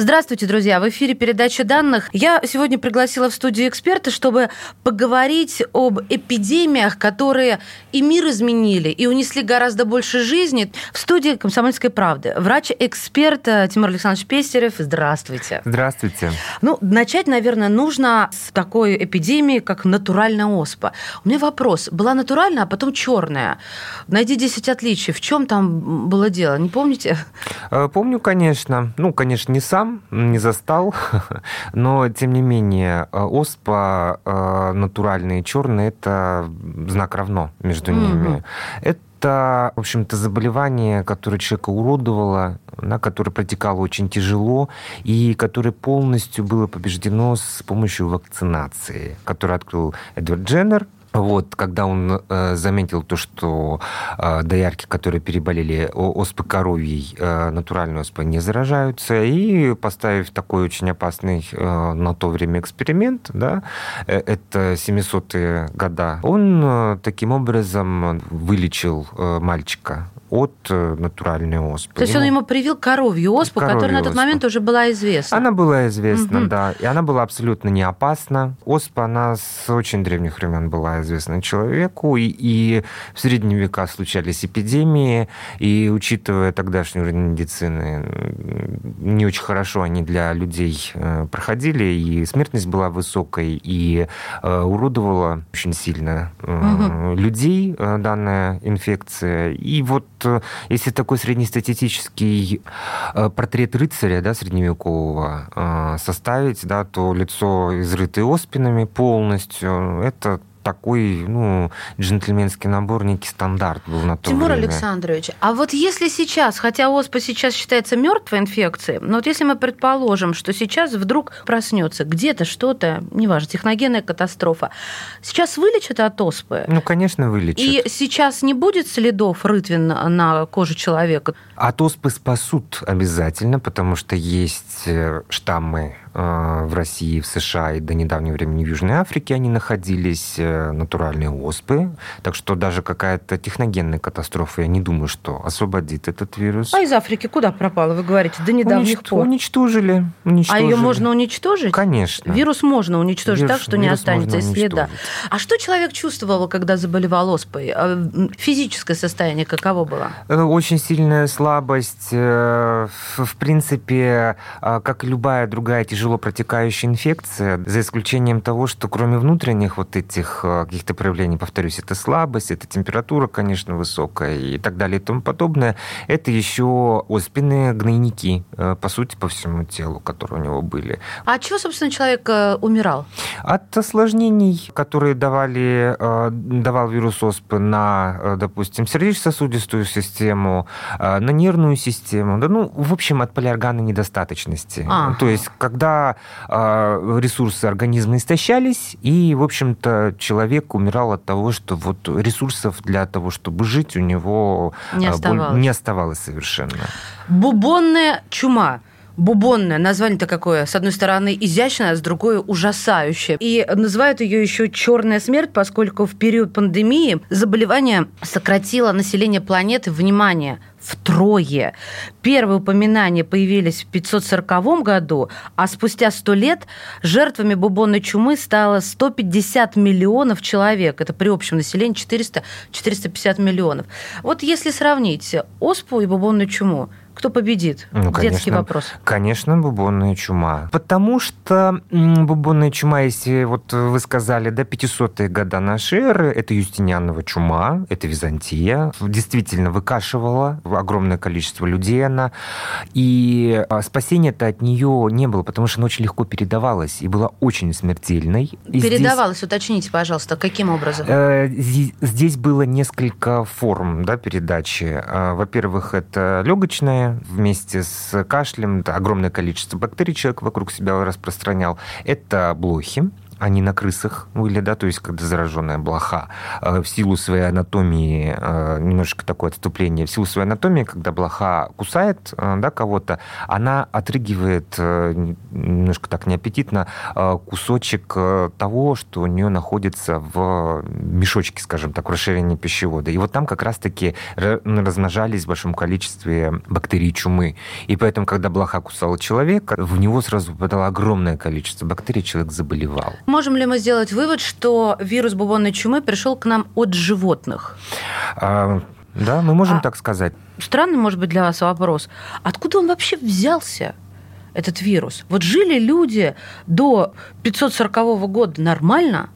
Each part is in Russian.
Здравствуйте, друзья! В эфире передача данных. Я сегодня пригласила в студию эксперта, чтобы поговорить об эпидемиях, которые и мир изменили, и унесли гораздо больше жизни. В студии «Комсомольской правды» врач-эксперт Тимур Александрович Пестерев. Здравствуйте. Здравствуйте. Ну, начать, наверное, нужно с такой эпидемии, как натуральная оспа. У меня вопрос. Была натуральная, а потом черная. Найди 10 отличий. В чем там было дело? Не помните? Э, помню, конечно. Ну, конечно, не сам сам не застал, но тем не менее э, оспа э, натуральная и черная это знак равно между ними. Это в общем-то, заболевание, которое человека уродовало, на которое протекало очень тяжело и которое полностью было побеждено с помощью вакцинации, которую открыл Эдвард Дженнер вот, когда он э, заметил то, что э, доярки, которые переболели оспой коровьей, э, натуральной оспой, не заражаются, и поставив такой очень опасный э, на то время эксперимент, да, э, это 700-е года, он э, таким образом вылечил э, мальчика от э, натуральной оспы. То есть он ему привил коровью оспу, коровью которая на тот оспу. момент уже была известна. Она была известна, угу. да. И она была абсолютно не опасна. Оспа, она с очень древних времен была известна человеку. И, и в средние века случались эпидемии. И учитывая тогдашнюю уровень медицины, не очень хорошо они для людей э, проходили. И смертность была высокой, и э, уродовала очень сильно угу. людей данная инфекция. И вот Э, если такой среднестатистический э, портрет рыцаря да, средневекового э, составить, да, то лицо изрытое оспинами полностью, это такой, ну, джентльменский набор, некий стандарт был на то Тимур время. Александрович, а вот если сейчас, хотя оспа сейчас считается мертвой инфекцией, но вот если мы предположим, что сейчас вдруг проснется где-то что-то, неважно, техногенная катастрофа, сейчас вылечат от оспы? Ну, конечно, вылечат. И сейчас не будет следов рытвин на коже человека? От оспы спасут обязательно, потому что есть э, штаммы в России, в США и до недавнего времени в Южной Африке они находились, э, натуральные оспы. Так что даже какая-то техногенная катастрофа, я не думаю, что освободит этот вирус. А из Африки куда пропала, вы говорите, до недавних Уничт... пор? Уничтожили, уничтожили. А ее можно уничтожить? Конечно. Вирус можно уничтожить вирус, так, что не останется и следа. А что человек чувствовал, когда заболевал оспой? А, физическое состояние каково было? Э, очень сильная слабость. В принципе, как и любая другая тяжелая тяжело протекающая инфекция, за исключением того, что кроме внутренних вот этих э, каких-то проявлений, повторюсь, это слабость, это температура, конечно, высокая и так далее и тому подобное, это еще оспенные гнойники, э, по сути, по всему телу, которые у него были. А от чего, собственно, человек э, умирал? От осложнений, которые давали, давал вирус оспы на, допустим, сердечно-сосудистую систему, на нервную систему, да, ну, в общем, от полиорганной недостаточности. А. То есть, когда а, ресурсы организма истощались, и, в общем-то, человек умирал от того, что вот ресурсов для того, чтобы жить, у него не а, оставалось, не оставалось совершенно. Бубонная чума бубонная. Название-то какое? С одной стороны изящное, а с другой ужасающее. И называют ее еще черная смерть, поскольку в период пандемии заболевание сократило население планеты, внимание, втрое. Первые упоминания появились в 540 году, а спустя 100 лет жертвами бубонной чумы стало 150 миллионов человек. Это при общем населении 400-450 миллионов. Вот если сравнить оспу и бубонную чуму, кто победит? Ну, конечно, Детский вопрос. Конечно, бубонная чума. Потому что бубонная чума, если вот вы сказали, да, 500-е года нашей эры, это Юстинианова чума, это Византия, действительно выкашивала огромное количество людей она, и а, спасения-то от нее не было, потому что она очень легко передавалась и была очень смертельной. И передавалась, здесь... уточните, пожалуйста, каким образом? Э, здесь было несколько форм да, передачи. А, во-первых, это легочная вместе с кашлем, это огромное количество бактерий человек вокруг себя распространял. Это блохи, они на крысах были, да, то есть когда зараженная блоха э, в силу своей анатомии, э, немножечко такое отступление, в силу своей анатомии, когда блоха кусает э, да, кого-то, она отрыгивает немножко так неаппетитно кусочек того, что у нее находится в мешочке, скажем так, в расширении пищевода. И вот там как раз-таки размножались в большом количестве бактерий чумы. И поэтому, когда блоха кусала человека, в него сразу попадало огромное количество бактерий, человек заболевал. Можем ли мы сделать вывод, что вирус бубонной чумы пришел к нам от животных? А, да, мы можем а, так сказать. Странный, может быть, для вас вопрос. Откуда он вообще взялся? этот вирус. Вот жили люди до 540 года нормально,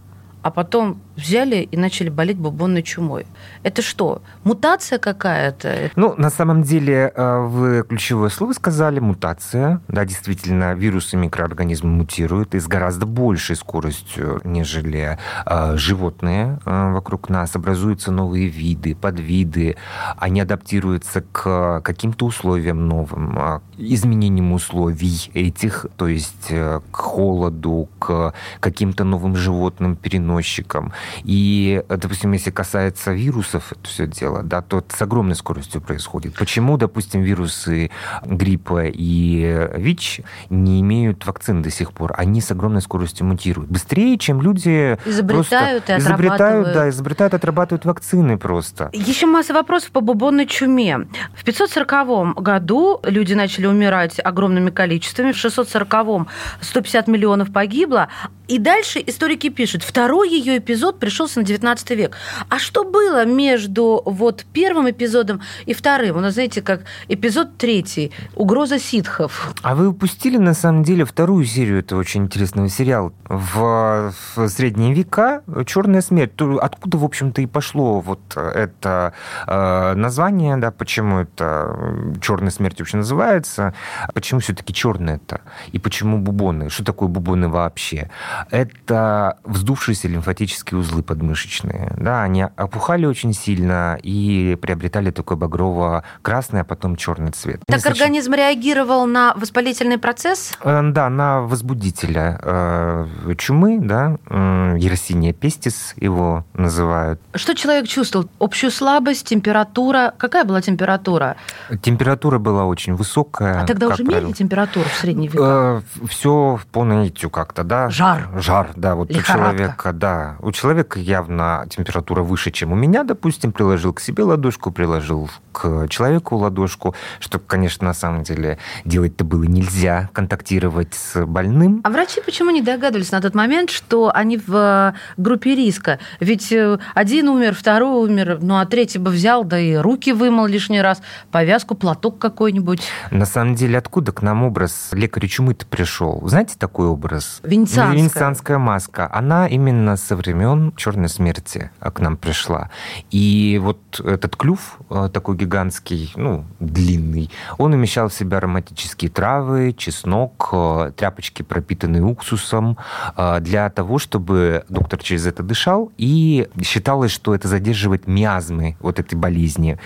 а потом взяли и начали болеть бубонной чумой. Это что, мутация какая-то? Ну, на самом деле, э, вы ключевое слово сказали, мутация. Да, действительно, вирусы микроорганизмы мутируют и с гораздо большей скоростью, нежели э, животные э, вокруг нас. Образуются новые виды, подвиды. Они адаптируются к каким-то условиям новым, изменениям условий этих, то есть к холоду, к каким-то новым животным, переносчикам. И, допустим, если касается вирусов, это все дело, да, то с огромной скоростью происходит. Почему, допустим, вирусы гриппа и ВИЧ не имеют вакцин до сих пор? Они с огромной скоростью мутируют. Быстрее, чем люди изобретают просто и изобретают, да, изобретают, отрабатывают вакцины просто. Еще масса вопросов по бубонной чуме. В 540 году люди начали умирать огромными количествами, в 640-м 150 миллионов погибло, и дальше историки пишут, второй ее эпизод пришелся на 19 век. А что было между вот первым эпизодом и вторым? У нас, знаете, как эпизод третий, угроза ситхов. А вы упустили, на самом деле, вторую серию этого очень интересного сериала. В, в средние века «Черная смерть». Откуда, в общем-то, и пошло вот это э, название, да, почему это «Черная смерть» вообще называется, почему все-таки черная это, и почему бубоны, что такое бубоны вообще это вздувшиеся лимфатические узлы подмышечные. Да, они опухали очень сильно и приобретали такой багрово-красный, а потом черный цвет. Так Значит, организм реагировал на воспалительный процесс? Э, да, на возбудителя э, чумы, да, Ерсиния пестис его называют. Что человек чувствовал? Общую слабость, температура? Какая была температура? Температура была очень высокая. А тогда уже правило. мерили температуру в средние века? Э, Все по наитию как-то, да. Жар. Жар, да. Вот Лихорадка. у человека, да. У человека явно температура выше, чем у меня, допустим. Приложил к себе ладошку, приложил к человеку ладошку, что, конечно, на самом деле делать-то было нельзя, контактировать с больным. А врачи почему не догадывались на тот момент, что они в э, группе риска? Ведь э, один умер, второй умер, ну а третий бы взял, да и руки вымыл лишний раз, повязку, платок какой-нибудь. На самом деле, откуда к нам образ лекаря чумы-то пришел? Знаете такой образ? Венецианская. Венецианская маска. Она именно со времен Черной смерти к нам пришла. И вот этот клюв э, такой гигантский, ну, длинный, он умещал в себя ароматические травы, чеснок, э, тряпочки, пропитанные уксусом, э, для того, чтобы доктор через это дышал, и считалось, что это задерживает миазмы вот этой болезни.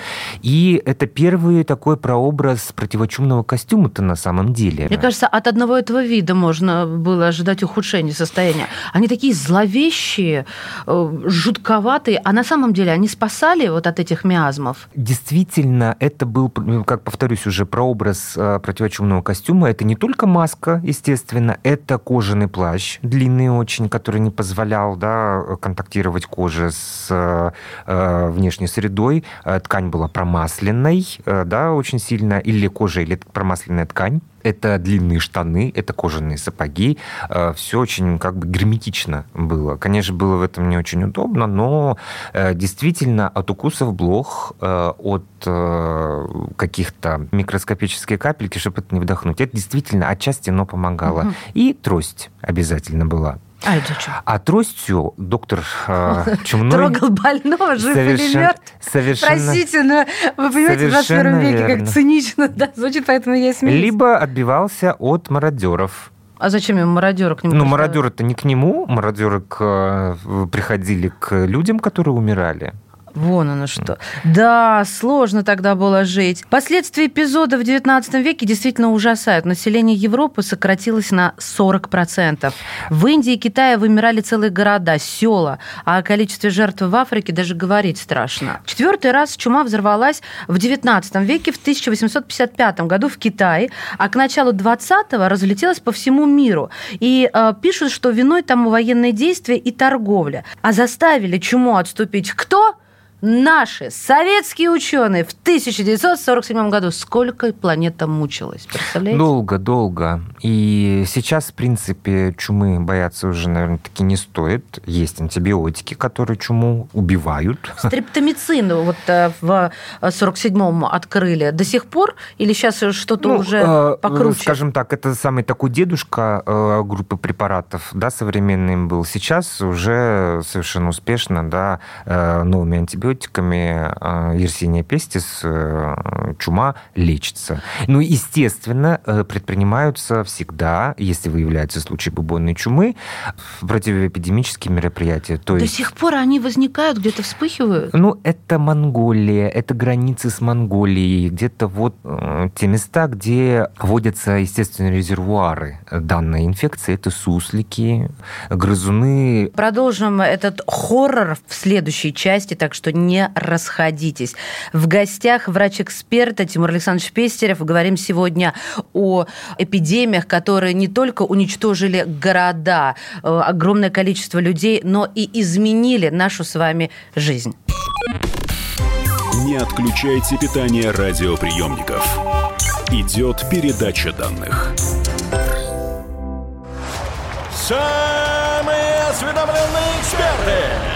И это первый такой прообраз противочумного костюма-то на самом деле. Мне кажется, от одного этого вида можно было ожидать ухудшения состояния. Они такие зловещие, жутковатые, а на самом деле они спасали вот от этих миазмов? Действительно, это был, ну, как повторюсь уже, прообраз э, противочумного костюма. Это не только маска, естественно, это кожаный плащ, длинный очень, который не позволял да, контактировать коже с э, внешней средой. Э, ткань была промасленной, э, да, очень сильно, или кожа, или промасленная ткань это длинные штаны, это кожаные сапоги. Э, Все очень как бы герметично было. Конечно, было в этом не очень удобно, но э, действительно от укусов блох, э, от каких-то микроскопических капельки, чтобы это не вдохнуть, это действительно отчасти, но помогало. Угу. И трость обязательно была. А это что? А тростью доктор э, Чумной... Трогал больного, жив совершен... или мертв? Совершенно... Простите, но вы понимаете, в 21 веке верно. как цинично да, звучит, поэтому я смеюсь. Либо отбивался от мародеров. А зачем ему мародеры к нему? Ну, мародеры-то не к нему, мародеры к, э, приходили к людям, которые умирали. Вон оно что. Да, сложно тогда было жить. Последствия эпизода в 19 веке действительно ужасают. Население Европы сократилось на 40%. В Индии и Китае вымирали целые города, села, а о количестве жертв в Африке даже говорить страшно. Четвертый раз чума взорвалась в 19 веке, в 1855 году в Китае, а к началу 20-го разлетелась по всему миру. И э, пишут, что виной тому военные действия и торговля. А заставили чуму отступить кто? Наши советские ученые в 1947 году. Сколько планета мучилась, представляете? Долго, долго. И сейчас, в принципе, чумы бояться уже, наверное, таки не стоит. Есть антибиотики, которые чуму убивают. Стриптомицин вот э, в 47-м открыли до сих пор? Или сейчас что-то ну, уже э, покруче? Скажем так, это самый такой дедушка э, группы препаратов, да, современным был. Сейчас уже совершенно успешно, да, новыми антибиотиками антибиотиками Yersinia pestis чума лечится. Ну, естественно, э, предпринимаются всегда, если выявляются случаи бубонной чумы, противоэпидемические мероприятия. То До есть... сих пор они возникают, где-то вспыхивают? Ну, это Монголия, это границы с Монголией, где-то вот э, те места, где водятся естественные резервуары данной инфекции. Это суслики, грызуны. Продолжим этот хоррор в следующей части, так что не расходитесь. В гостях врач-эксперт Тимур Александрович Пестерев. Говорим сегодня о эпидемиях, которые не только уничтожили города, э, огромное количество людей, но и изменили нашу с вами жизнь. Не отключайте питание радиоприемников. Идет передача данных. Самые осведомленные эксперты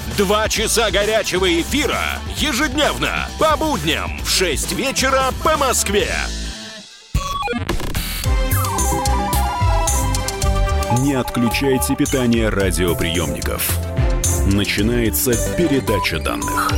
Два часа горячего эфира ежедневно по будням в 6 вечера по Москве. Не отключайте питание радиоприемников. Начинается передача данных.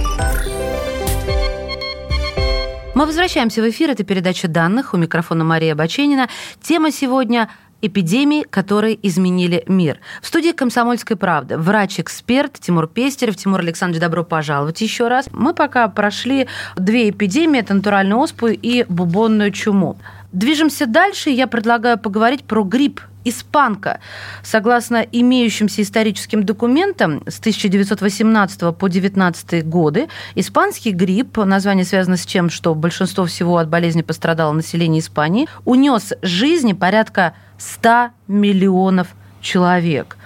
Мы возвращаемся в эфир. Это передача данных. У микрофона Мария Баченина. Тема сегодня эпидемии, которые изменили мир. В студии «Комсомольской правды» врач-эксперт Тимур Пестерев. Тимур Александрович, добро пожаловать еще раз. Мы пока прошли две эпидемии, это натуральную оспу и бубонную чуму. Движемся дальше, я предлагаю поговорить про грипп испанка. Согласно имеющимся историческим документам, с 1918 по 19 годы испанский грипп, название связано с тем, что большинство всего от болезни пострадало население Испании, унес жизни порядка 100 миллионов человек.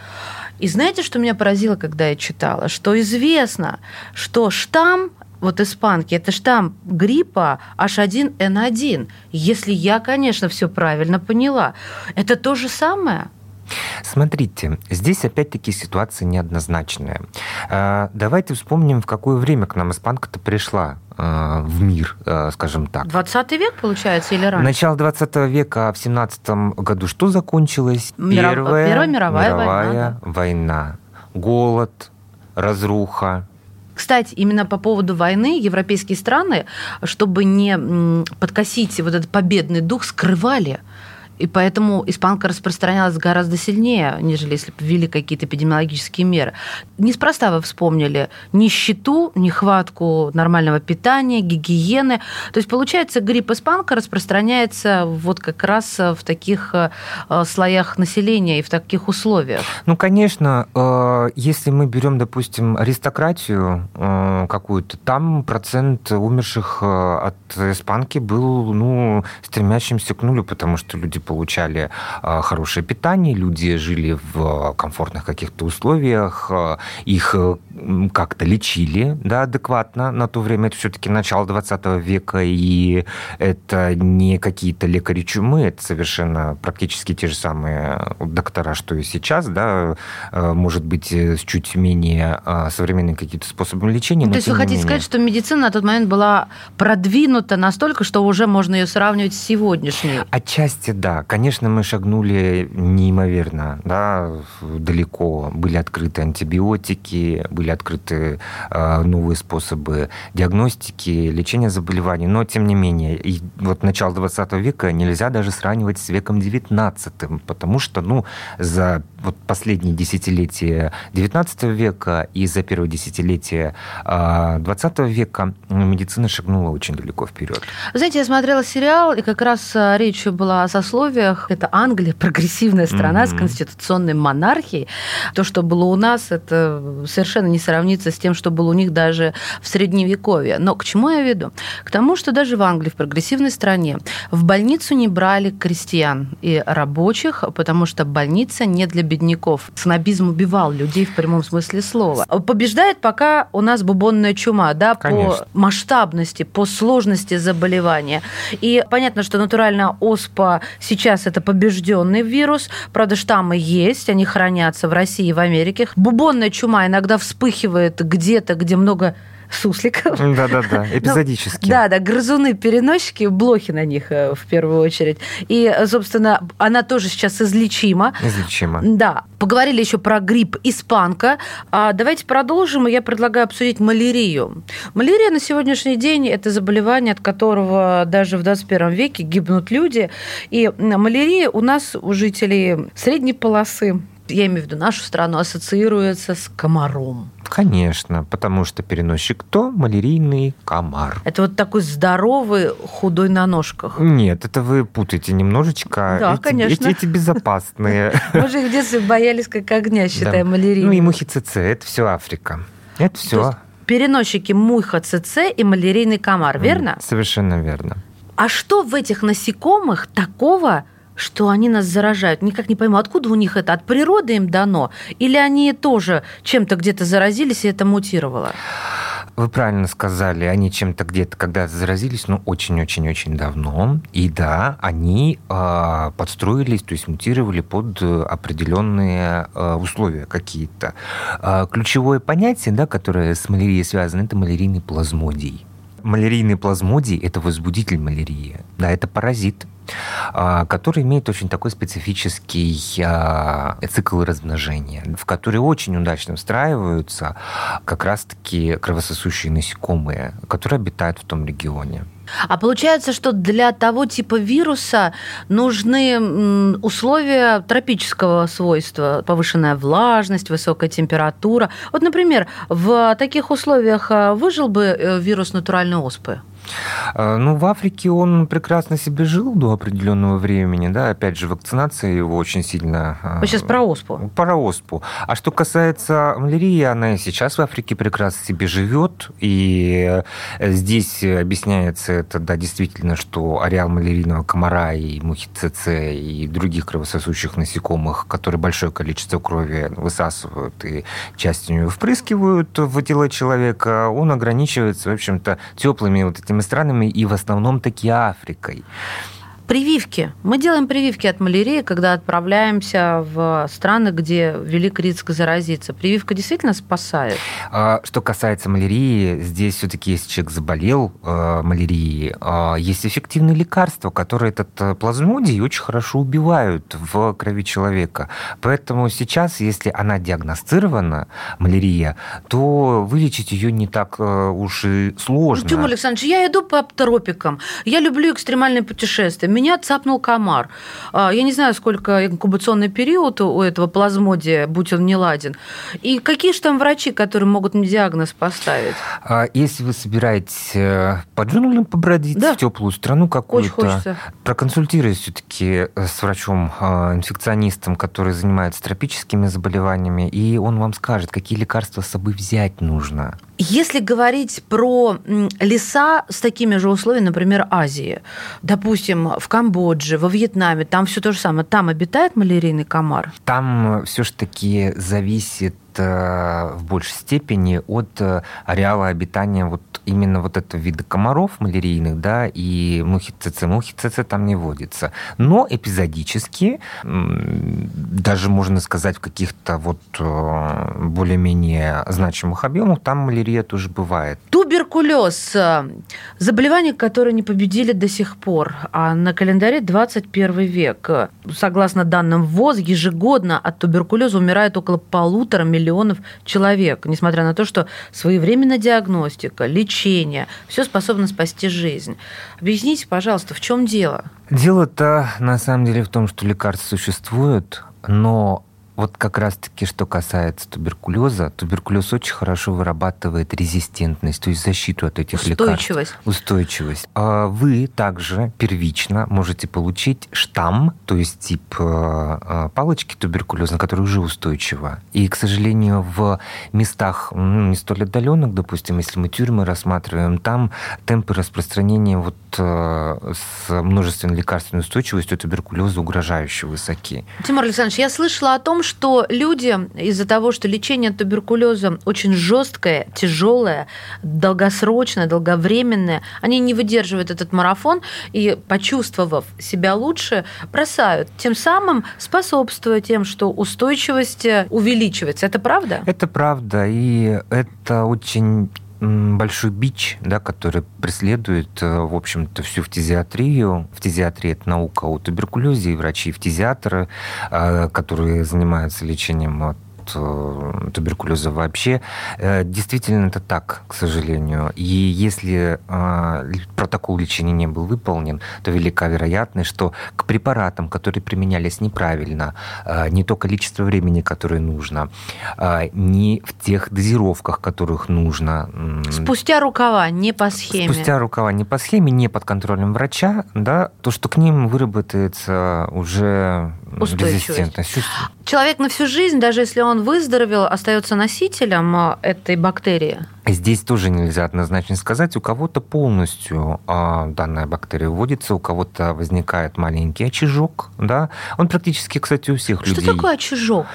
И знаете, что меня поразило, когда я читала? Что известно, что штамм вот испанки, это штамм гриппа H1N1. Если я, конечно, все правильно поняла. Это то же самое? Смотрите, здесь опять-таки ситуация неоднозначная. А, давайте вспомним, в какое время к нам испанка-то пришла а, в мир, а, скажем так. 20 век, получается, или раньше? Начало 20 века, в 17 году что закончилось? Миров... Первая, Первая мировая, мировая война, война. Голод, разруха, кстати, именно по поводу войны европейские страны, чтобы не подкосить вот этот победный дух, скрывали и поэтому испанка распространялась гораздо сильнее, нежели если бы ввели какие-то эпидемиологические меры. Неспроста вы вспомнили нищету, нехватку нормального питания, гигиены. То есть, получается, грипп испанка распространяется вот как раз в таких э, слоях населения и в таких условиях. Ну, конечно, э, если мы берем, допустим, аристократию э, какую-то, там процент умерших от испанки был, ну, стремящимся к нулю, потому что люди получали хорошее питание, люди жили в комфортных каких-то условиях, их как-то лечили да, адекватно на то время. Это все-таки начало 20 века, и это не какие-то лекари чумы, это совершенно практически те же самые доктора, что и сейчас, да, может быть, с чуть менее современными какие-то способы лечения. Ну, то есть вы хотите менее... сказать, что медицина на тот момент была продвинута настолько, что уже можно ее сравнивать с сегодняшней? Отчасти да. Конечно, мы шагнули неимоверно, да, далеко. Были открыты антибиотики, были открыты э, новые способы диагностики, лечения заболеваний. Но, тем не менее, и вот начало 20 века нельзя даже сравнивать с веком 19, потому что, ну, за вот последние десятилетия 19 века и за первое десятилетие 20 века медицина шагнула очень далеко вперед. Знаете, я смотрела сериал, и как раз а, речь была о сословиях. Это Англия, прогрессивная страна mm-hmm. с конституционной монархией. То, что было у нас, это совершенно не сравнится с тем, что было у них даже в Средневековье. Но к чему я веду? К тому, что даже в Англии, в прогрессивной стране, в больницу не брали крестьян и рабочих, потому что больница не для бедняков. Снобизм убивал людей в прямом смысле слова. Побеждает пока у нас бубонная чума, да, Конечно. по масштабности, по сложности заболевания. И понятно, что натуральная оспа сейчас это побежденный вирус. Правда, штаммы есть, они хранятся в России и в Америке. Бубонная чума иногда вспыхивает где-то, где много сусликов. Да-да-да, ну, эпизодически. Да-да, грызуны-переносчики, блохи на них э, в первую очередь. И, собственно, она тоже сейчас излечима. Излечима. Да. Поговорили еще про грипп испанка. А давайте продолжим, и я предлагаю обсудить малярию. Малярия на сегодняшний день – это заболевание, от которого даже в 21 веке гибнут люди. И малярия у нас, у жителей средней полосы, я имею в виду нашу страну, ассоциируется с комаром. Конечно, потому что переносчик кто? Малярийный комар. Это вот такой здоровый, худой на ножках. Нет, это вы путаете немножечко. Да, эти, конечно. Эти, эти безопасные. Мы же их в детстве боялись как огня, считая да. малярийный. Ну и мухи ЦЦ, это все Африка. Это все. Переносчики муха ЦЦ и малярийный комар, верно? Совершенно верно. А что в этих насекомых такого, что они нас заражают. Никак не пойму, откуда у них это? От природы им дано? Или они тоже чем-то где-то заразились, и это мутировало? Вы правильно сказали, они чем-то где-то когда заразились, но очень-очень-очень давно. И да, они э, подстроились, то есть мутировали под определенные э, условия какие-то. Э, ключевое понятие, да, которое с малярией связано, это малярийный плазмодий. Малярийный плазмодий – это возбудитель малярии. Да, это паразит, который имеет очень такой специфический а, цикл размножения, в который очень удачно встраиваются как раз-таки кровососущие насекомые, которые обитают в том регионе. А получается, что для того типа вируса нужны условия тропического свойства, повышенная влажность, высокая температура. Вот, например, в таких условиях а, выжил бы э, вирус натуральной оспы? А, ну, в Африке он прекрасно себе жил до определенного времени, да, опять же, вакцинация его очень сильно... А, Вы сейчас про оспу. Про оспу. А что касается малярии, она и сейчас в Африке прекрасно себе живет, и здесь объясняется это, да, действительно, что ареал малярийного комара и мухи ЦЦ и других кровососущих насекомых, которые большое количество крови высасывают и часть нее впрыскивают в тело человека, он ограничивается, в общем-то, теплыми вот этими странами и в основном таки Африкой. Прививки. Мы делаем прививки от малярии, когда отправляемся в страны, где велик риск заразиться. Прививка действительно спасает? А, что касается малярии, здесь все-таки, если человек заболел э, малярией, э, есть эффективные лекарства, которые этот э, плазмодий очень хорошо убивают в крови человека. Поэтому сейчас, если она диагностирована, малярия, то вылечить ее не так уж и сложно. Тимур Александрович, я иду по тропикам, я люблю экстремальные путешествия меня цапнул комар. А, я не знаю, сколько инкубационный период у этого плазмодия, будь он не ладен. И какие же там врачи, которые могут мне диагноз поставить? А, если вы собираетесь э, по джунглям побродить да. в теплую страну какую-то, проконсультируйтесь все-таки э, с врачом-инфекционистом, а, который занимается тропическими заболеваниями, и он вам скажет, какие лекарства с собой взять нужно. Если говорить про леса с такими же условиями, например, Азии, допустим, в в Камбодже, во Вьетнаме, там все то же самое. Там обитает малярийный комар? Там все ж таки зависит э, в большей степени от э, ареала обитания вот именно вот этого вида комаров малярийных, да, и мухи ЦЦ. Мухи ЦЦ там не водится. Но эпизодически, даже можно сказать, в каких-то вот э, более-менее значимых объемах, там малярия тоже бывает. Туберкулез. Э, заболевание, которое не победили до сих пор. А на календаре 21 век. Согласно данным ВОЗ, ежегодно от туберкулеза умирает около полутора миллионов человек. Несмотря на то, что своевременная диагностика, лечение, все способно спасти жизнь. Объясните, пожалуйста, в чем дело? Дело-то на самом деле в том, что лекарства существуют, но вот как раз-таки, что касается туберкулеза, туберкулез очень хорошо вырабатывает резистентность, то есть защиту от этих Устойчивость. лекарств. Устойчивость. А вы также первично можете получить штамм, то есть тип э, э, палочки туберкулеза, которая уже устойчива. И, к сожалению, в местах ну, не столь отдаленных, допустим, если мы тюрьмы рассматриваем, там темпы распространения вот э, с множественной лекарственной устойчивостью туберкулеза угрожающе высоки. Тимур Александрович, я слышала о том, что люди из-за того, что лечение туберкулеза очень жесткое, тяжелое, долгосрочное, долговременное, они не выдерживают этот марафон и, почувствовав себя лучше, бросают, тем самым способствуя тем, что устойчивость увеличивается. Это правда? Это правда, и это очень большой бич, да, который преследует, э, в общем-то, всю фтизиатрию. Фтизиатрия – это наука о туберкулезе, и врачи, и фтизиатры, э, которые занимаются лечением от Э, туберкулеза вообще. Э, действительно, это так, к сожалению. И если э, протокол лечения не был выполнен, то велика вероятность, что к препаратам, которые применялись неправильно, не то количество времени, которое нужно, не в тех дозировках, которых нужно. Спустя рукава, не по схеме. Спустя рукава, не по схеме, не под контролем врача, да, то, что к ним выработается уже резистентность. Человек на всю жизнь, даже если он выздоровел, остается носителем э, этой бактерии? Здесь тоже нельзя однозначно сказать. У кого-то полностью э, данная бактерия вводится, у кого-то возникает маленький очажок. Да? Он практически, кстати, у всех Что людей. Что такое очажок?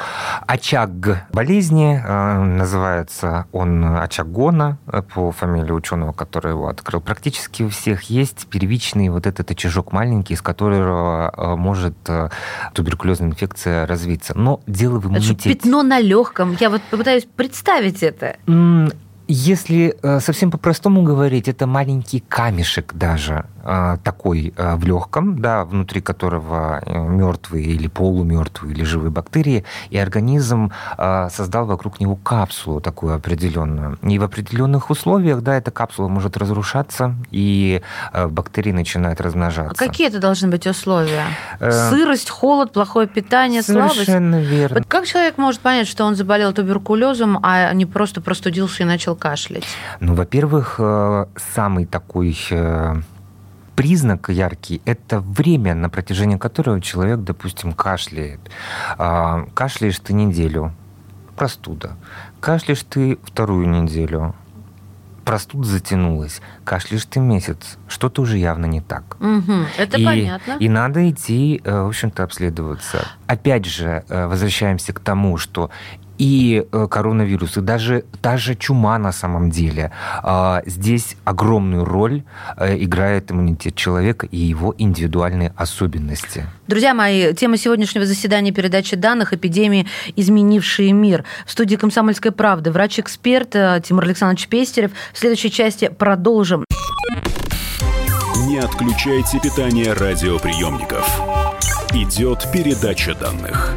Очаг болезни. Э, называется он очагона э, по фамилии ученого, который его открыл. Практически у всех есть первичный вот этот очажок маленький, из которого э, может э, туберкулезная инфекция развиться. Но дело в иммунитете. Это пятно на легком. Я вот попытаюсь представить это. Если э, совсем по-простому говорить, это маленький камешек даже такой э, в легком, да, внутри которого мертвые или полумертвые или живые бактерии, и организм создал вокруг него капсулу такую определенную. И в определенных условиях, да, эта капсула может разрушаться, и бактерии начинают размножаться. А какие это должны быть условия? Сырость, холод, плохое питание, Совершенно слабость? Верно. Вот как человек может понять, что он заболел туберкулезом, а не просто простудился и начал кашлять? Ну, во-первых, э, самый такой э, признак яркий – это время, на протяжении которого человек, допустим, кашляет. А, кашляешь ты неделю – простуда. Кашляешь ты вторую неделю – простуда затянулась, кашляешь ты месяц, что-то уже явно не так. Угу, это и, понятно. И надо идти, э, в общем-то, обследоваться. Опять же, возвращаемся к тому, что и э, коронавирус, и даже, даже чума на самом деле. А, здесь огромную роль э, играет иммунитет человека и его индивидуальные особенности. Друзья мои, тема сегодняшнего заседания передачи данных «Эпидемии, изменившие мир». В студии «Комсомольской правды» врач-эксперт э, Тимур Александрович Пестерев. В следующей части продолжим. Не отключайте питание радиоприемников. Идет передача данных.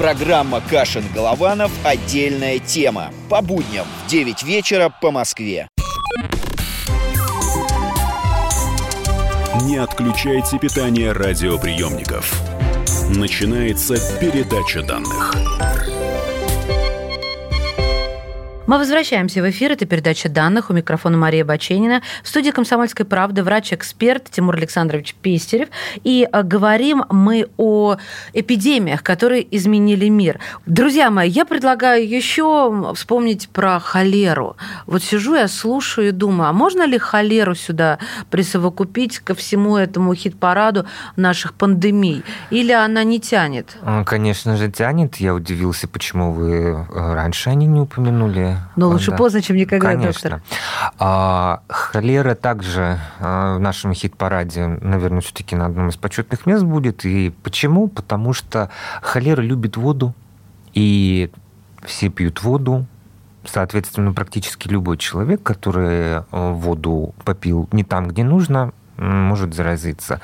Программа «Кашин-Голованов. Отдельная тема». По будням в 9 вечера по Москве. Не отключайте питание радиоприемников. Начинается передача данных. Мы возвращаемся в эфир. Это передача данных. У микрофона Мария Баченина. В студии «Комсомольской правды» врач-эксперт Тимур Александрович Пестерев. И э, говорим мы о эпидемиях, которые изменили мир. Друзья мои, я предлагаю еще вспомнить про холеру. Вот сижу я, слушаю и думаю, а можно ли холеру сюда присовокупить ко всему этому хит-параду наших пандемий? Или она не тянет? Конечно же, тянет. Я удивился, почему вы э, раньше они не упомянули но лучше да. поздно, чем никогда, Конечно. доктор. А, холера также а, в нашем хит-параде, наверное, все-таки на одном из почетных мест будет. И почему? Потому что холера любит воду, и все пьют воду, Соответственно, практически любой человек, который э, воду попил не там, где нужно, может заразиться.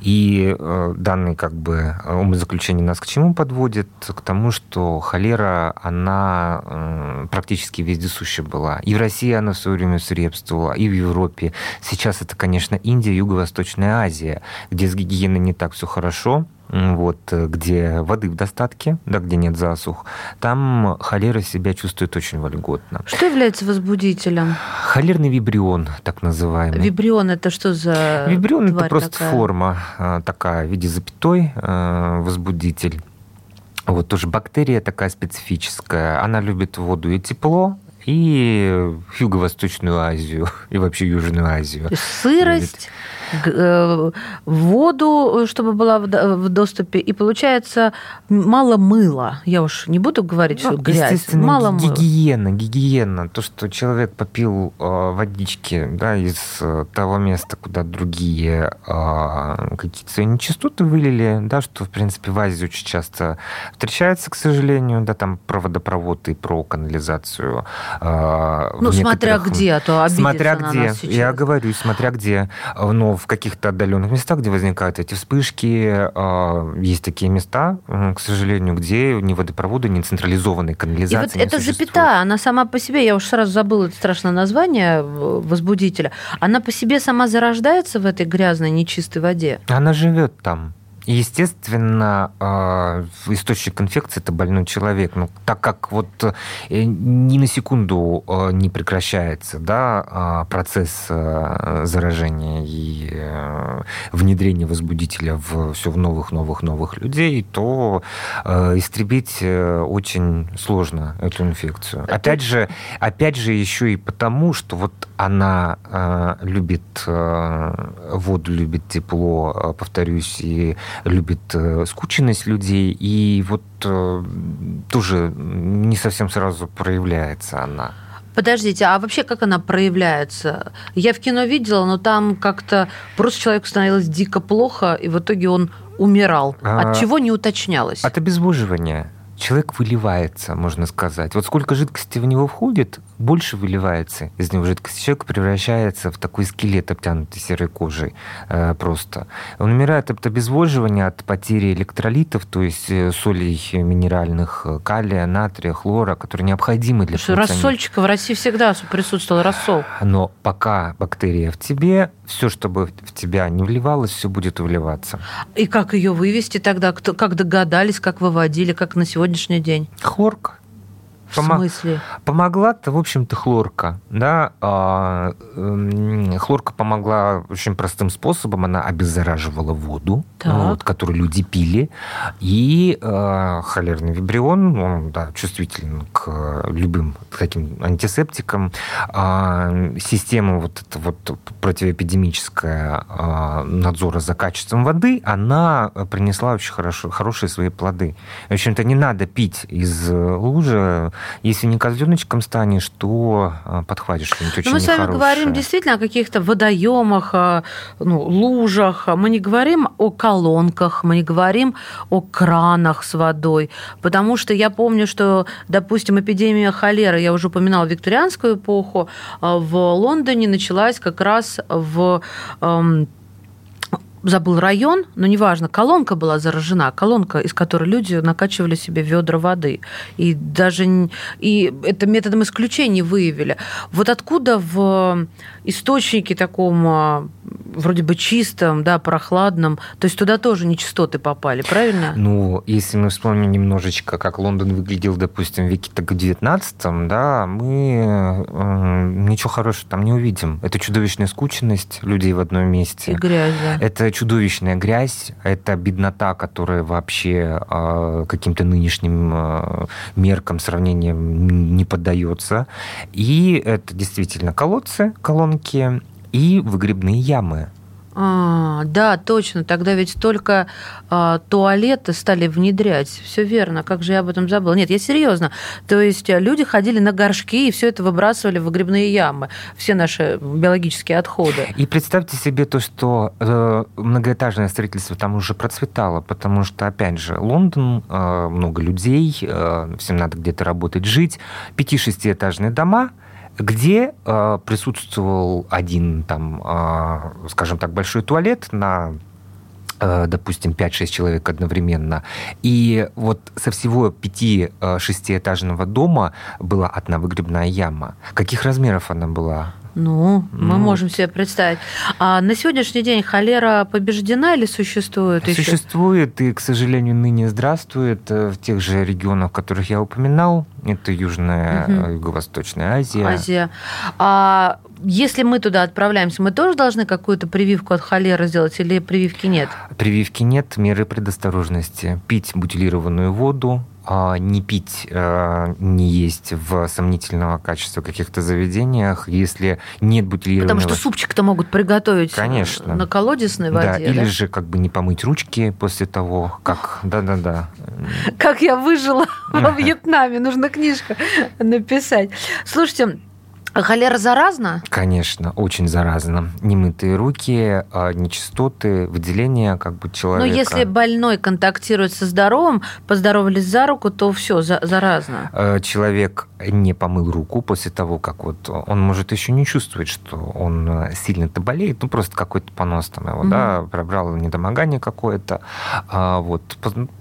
И э, данные как бы умозаключения нас к чему подводят? К тому, что холера, она э, практически вездесуща была. И в России она в свое время свирепствовала, и в Европе. Сейчас это, конечно, Индия, Юго-Восточная Азия, где с гигиеной не так все хорошо, вот, э, где воды в достатке, да, где нет засух, там холера себя чувствует очень вольготно. Что является возбудителем? Холерный вибрион, так называемый. Вибрион это что за Вибрион это просто такая? форма э, такая в виде запятой э, возбудитель. Вот тоже бактерия такая специфическая. Она любит воду и тепло, и Юго-Восточную Азию, и вообще Южную Азию. Сырость, Э, воду, чтобы была в доступе, и получается мало мыла. Я уж не буду говорить, ну, что грязь. Мало гигиена, мыла. гигиена. То, что человек попил э, водички да, из э, того места, куда другие какие-то свои нечистоты вылили, да, что, в принципе, в Азии очень часто встречается, к сожалению, да, там про водопровод и про канализацию. Ну, смотря где, а то Смотря где, я говорю, смотря где. Но в каких-то отдаленных местах, где возникают эти вспышки, а, есть такие места, к сожалению, где ни водопровода, ни централизованной канализации И вот эта запятая, она сама по себе, я уж сразу забыла это страшное название возбудителя, она по себе сама зарождается в этой грязной, нечистой воде? Она живет там. Естественно, а, источник инфекции – это больной человек. Но так как вот э, ни на секунду э, не прекращается да, а, процесс э, заражения и внедрения возбудителя в все в новых, новых, новых людей, то истребить очень сложно эту инфекцию. Опять же, опять же еще и потому, что вот она любит воду, любит тепло, повторюсь, и любит э, скученность людей, и вот э, тоже не совсем сразу проявляется она. Подождите, а вообще как она проявляется? Я в кино видела, но там как-то просто человеку становилось дико плохо, и в итоге он умирал. От а, чего не уточнялось? От обезвоживания человек выливается, можно сказать. Вот сколько жидкости в него входит, больше выливается из него жидкости. Человек превращается в такой скелет, обтянутый серой кожей э, просто. Он умирает от обезвоживания, от потери электролитов, то есть э, солей минеральных, э, калия, натрия, хлора, которые необходимы для что рассольчика в России всегда присутствовал рассол. Но пока бактерия в тебе, все, чтобы в тебя не вливалось, все будет выливаться. И как ее вывести тогда? Кто, как догадались, как выводили, как на сегодняшний день? Хлорка. В Помо... смысле? Помогла-то, в общем-то, хлорка. Да? А, хлорка помогла очень простым способом. Она обеззараживала воду, вот, которую люди пили. И э, холерный вибрион, он да, чувствителен к любым таким антисептикам. А, система вот эта вот противоэпидемическая а, надзора за качеством воды, она принесла очень хорошо, хорошие свои плоды. В общем-то, не надо пить из лужи если не козленочком станешь, то а, подхватишь что-нибудь очень Мы с вами говорим действительно о каких-то водоемах, ну, лужах. Мы не говорим о колонках, мы не говорим о кранах с водой. Потому что я помню, что, допустим, эпидемия холеры, я уже упоминала викторианскую эпоху, а, в Лондоне началась как раз в эм, забыл район, но неважно, колонка была заражена, колонка, из которой люди накачивали себе ведра воды. И даже и это методом исключения выявили. Вот откуда в источнике таком вроде бы чистом, да, прохладном. То есть туда тоже нечистоты попали, правильно? Ну, если мы вспомним немножечко, как Лондон выглядел, допустим, в веке так 19 да, мы э, ничего хорошего там не увидим. Это чудовищная скученность людей в одном месте. И грязь, да. Это чудовищная грязь, это беднота, которая вообще э, каким-то нынешним э, меркам сравнения не поддается. И это действительно колодцы, колонки и выгребные ямы. А, да, точно. Тогда ведь только а, туалеты стали внедрять. Все верно. Как же я об этом забыла? Нет, я серьезно. То есть э, люди ходили на горшки и все это выбрасывали в выгребные ямы. Все наши биологические отходы. И представьте себе то, что э, многоэтажное строительство там уже процветало, потому что, опять же, Лондон, э, много людей, э, всем надо где-то работать, жить. Пяти-шестиэтажные дома – где э, присутствовал один, там, э, скажем так, большой туалет на э, допустим, 5-6 человек одновременно. И вот со всего 5-6-этажного дома была одна выгребная яма. Каких размеров она была? Ну, мы ну, можем себе представить. А на сегодняшний день холера побеждена или существует еще? Существует и, к сожалению, ныне здравствует э, в тех же регионах, которых я упоминал. Это Южная, угу. Юго-Восточная Азия. Азия. А если мы туда отправляемся, мы тоже должны какую-то прививку от холеры сделать или прививки нет? Прививки нет, меры предосторожности. Пить бутилированную воду, не пить, а, не есть в сомнительного качества каких-то заведениях, если нет бутилированного... Потому что супчик-то могут приготовить Конечно. на колодесной воде. Да, или да? же как бы не помыть ручки после того, как... Да-да-да. Как я выжила во Вьетнаме, нужно книжку написать. Слушайте, Холера заразна? Конечно, очень заразна. Немытые руки, а, нечистоты, выделение как бы человека. Но если больной контактирует со здоровым, поздоровались за руку, то все за заразно. Э, человек не помыл руку после того, как вот он может еще не чувствовать, что он э, сильно-то болеет, ну просто какой-то понос там его, угу. да, пробрал недомогание какое-то, а, вот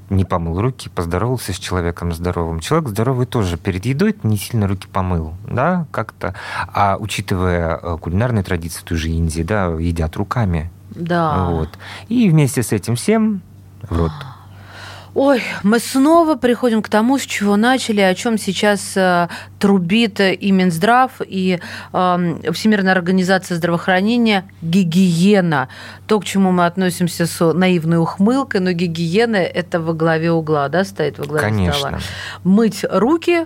не помыл руки, поздоровался с человеком здоровым. Человек здоровый тоже перед едой не сильно руки помыл, да, как-то. А учитывая э, кулинарные традиции той же Индии, да, едят руками. Да. Вот. И вместе с этим всем в рот. Ой, мы снова приходим к тому, с чего начали, о чем сейчас э, трубит и Минздрав, и э, Всемирная организация здравоохранения гигиена. То, к чему мы относимся с наивной ухмылкой, но гигиена это во главе угла, да, стоит во главе Конечно. стола. Мыть руки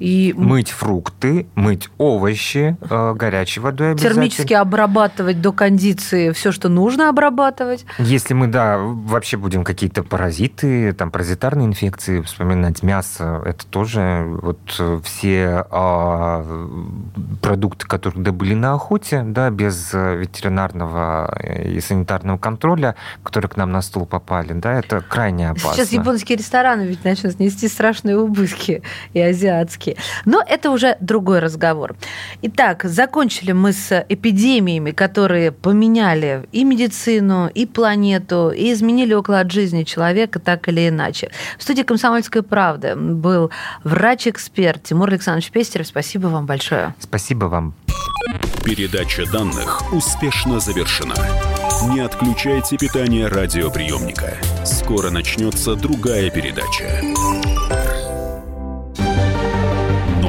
и... Мыть фрукты, мыть овощи э, горячей водой обязательно. Термически обрабатывать до кондиции все, что нужно обрабатывать. Если мы, да, вообще будем какие-то паразиты, там, паразитарные инфекции вспоминать, мясо, это тоже вот все э, продукты, которые добыли на охоте, да, без ветеринарного и санитарного контроля, которые к нам на стол попали, да, это крайне опасно. Сейчас японские рестораны ведь начнут нести страшные убытки и азиатские языке. Но это уже другой разговор. Итак, закончили мы с эпидемиями, которые поменяли и медицину, и планету, и изменили уклад жизни человека так или иначе. В студии «Комсомольской правды» был врач-эксперт Тимур Александрович Пестерев. Спасибо вам большое. Спасибо вам. Передача данных успешно завершена. Не отключайте питание радиоприемника. Скоро начнется другая передача.